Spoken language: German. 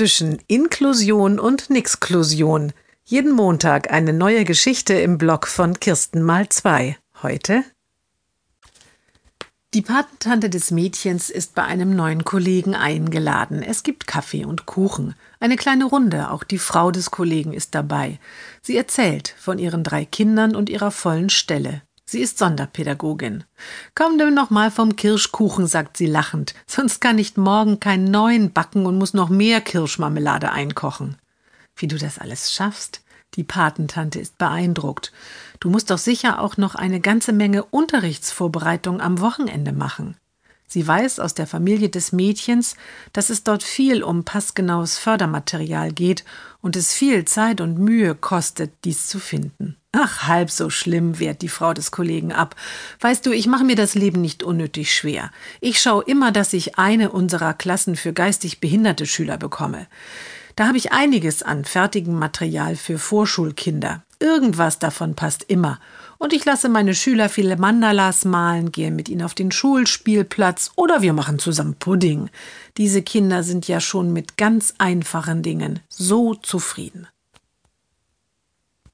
zwischen Inklusion und Nixklusion. Jeden Montag eine neue Geschichte im Blog von Kirsten mal zwei. Heute die Patentante des Mädchens ist bei einem neuen Kollegen eingeladen. Es gibt Kaffee und Kuchen. Eine kleine Runde, auch die Frau des Kollegen ist dabei. Sie erzählt von ihren drei Kindern und ihrer vollen Stelle. Sie ist Sonderpädagogin. Komm denn noch mal vom Kirschkuchen, sagt sie lachend, sonst kann ich morgen keinen neuen backen und muss noch mehr Kirschmarmelade einkochen. Wie du das alles schaffst? Die Patentante ist beeindruckt. Du musst doch sicher auch noch eine ganze Menge Unterrichtsvorbereitung am Wochenende machen. Sie weiß aus der Familie des Mädchens, dass es dort viel um passgenaues Fördermaterial geht und es viel Zeit und Mühe kostet, dies zu finden. Ach, halb so schlimm, wehrt die Frau des Kollegen ab. Weißt du, ich mache mir das Leben nicht unnötig schwer. Ich schaue immer, dass ich eine unserer Klassen für geistig behinderte Schüler bekomme. Da habe ich einiges an fertigem Material für Vorschulkinder. Irgendwas davon passt immer. Und ich lasse meine Schüler viele Mandalas malen, gehe mit ihnen auf den Schulspielplatz oder wir machen zusammen Pudding. Diese Kinder sind ja schon mit ganz einfachen Dingen so zufrieden.